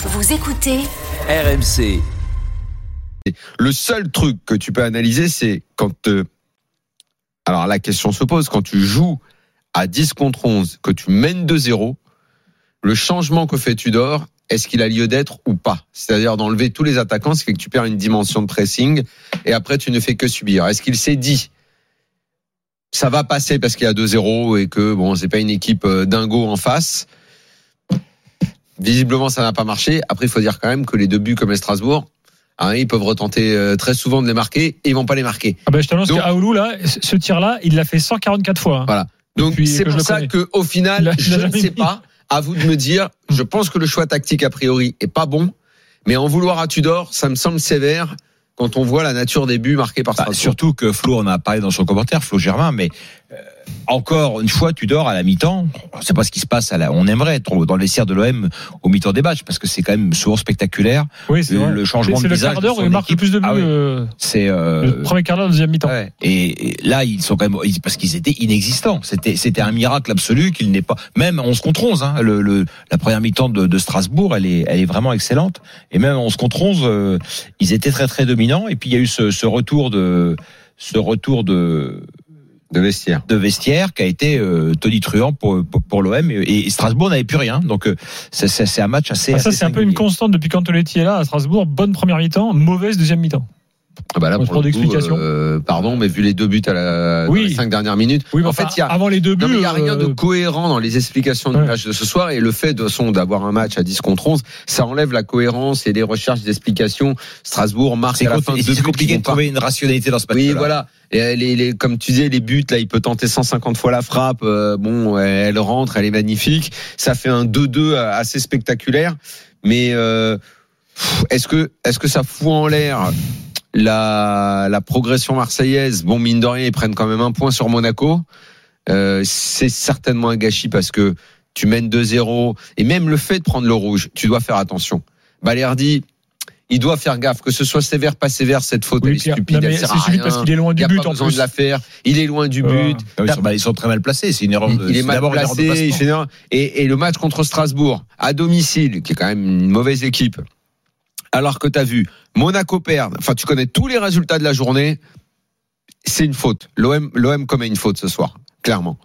Vous écoutez RMC. Le seul truc que tu peux analyser, c'est quand. euh, alors la question se pose, quand tu joues à 10 contre 11, que tu mènes 2-0, le changement que fait Tudor, est-ce qu'il a lieu d'être ou pas? C'est-à-dire d'enlever tous les attaquants, ce qui fait que tu perds une dimension de pressing et après tu ne fais que subir. Est-ce qu'il s'est dit ça va passer parce qu'il y a 2-0 et que bon, c'est pas une équipe euh, dingo en face? Visiblement, ça n'a pas marché. Après, il faut dire quand même que les deux buts comme les Strasbourg, hein, ils peuvent retenter euh, très souvent de les marquer et ils vont pas les marquer. Ah bah, je t'annonce qu'Aoulou, là, ce tir-là, il l'a fait 144 fois. hein. Voilà. Donc c'est pour ça connais. que au final, je ne sais mis. pas. À vous de me dire. Je pense que le choix tactique a priori est pas bon, mais en vouloir à Tudor, ça me semble sévère quand on voit la nature des buts marqués par Bah, Strasbourg. surtout que Flo en a parlé dans son commentaire, Flo Germain, mais euh, encore une fois, tu dors à la mi-temps. On sait pas ce qui se passe. À la, on aimerait être dans le vestiaire de l'OM au mi-temps des matchs parce que c'est quand même souvent spectaculaire. Oui, c'est Le, le C'est changement c'est de le visage quart de d'heure où il marque le plus de buts. Ah oui. euh, C'est euh, Le premier quart d'heure, deuxième mi-temps. ouais. et, là, ils sont quand même parce qu'ils étaient inexistants. C'était c'était un miracle absolu qu'il n'est pas. Même 11 contre 11, hein, le, le- la première mi-temps de, de Strasbourg, elle est elle est vraiment excellente. Et même 11 contre 11, euh, ils étaient très très dominants. Et puis il y a eu ce, ce retour de ce retour de de vestiaire. de vestiaire qui a été euh, tonitruant pour, pour, pour l'OM et, et Strasbourg n'avait plus rien. Donc euh, c'est- un match assez. Ah, ça, c'est un peu une constante depuis qu'Antonetti est là à Strasbourg. Bonne première mi-temps, mauvaise deuxième mi-temps. Ah bah là, pour le coup, euh, pardon, mais vu les deux buts à la dans Oui. les cinq dernières minutes, Oui, mais en enfin, fait, il y a avant les deux buts. Il n'y a rien de euh, cohérent dans les explications du Ouais. match de ce soir et le fait de son d'avoir un match à 10 contre 11, ça enlève la cohérence et les recherches d'explications. Strasbourg marque C'est à la com- fin et deux c'est buts compliqué de pas. trouver une rationalité dans ce match. Oui, voilà. Et les, comme tu disais, les buts, là, il peut tenter 150 fois la frappe. euh, bon, elle rentre, elle est magnifique. Ça fait un 2-2 assez spectaculaire. Mais euh, est-ce que, est-ce que ça fout en l'air la, la progression marseillaise? Bon, mine de rien, ils prennent quand même un point sur Monaco. Euh, c'est certainement un gâchis parce que tu mènes 2-0 et même le fait de prendre le rouge, tu dois faire attention. Balerdi, il doit faire gaffe que ce soit sévère, pas sévère, cette faute oui, elle est stupide, c'est stupide parce qu'il est loin Il du n'y a but pas en besoin plus. de la faire. Il est loin du Euh, but. Ah oui, ils, sont, bah, ils sont très mal placés. C'est une erreur. de- Il est mal d'abord une erreur de placé. il placement. fait une erreur. Et, et le match contre Strasbourg, à domicile, qui est quand même une mauvaise équipe, alors que tu as vu Monaco perdre, enfin tu connais tous les résultats de la journée, c'est une faute. L'OM l'OM commet une faute ce soir, clairement.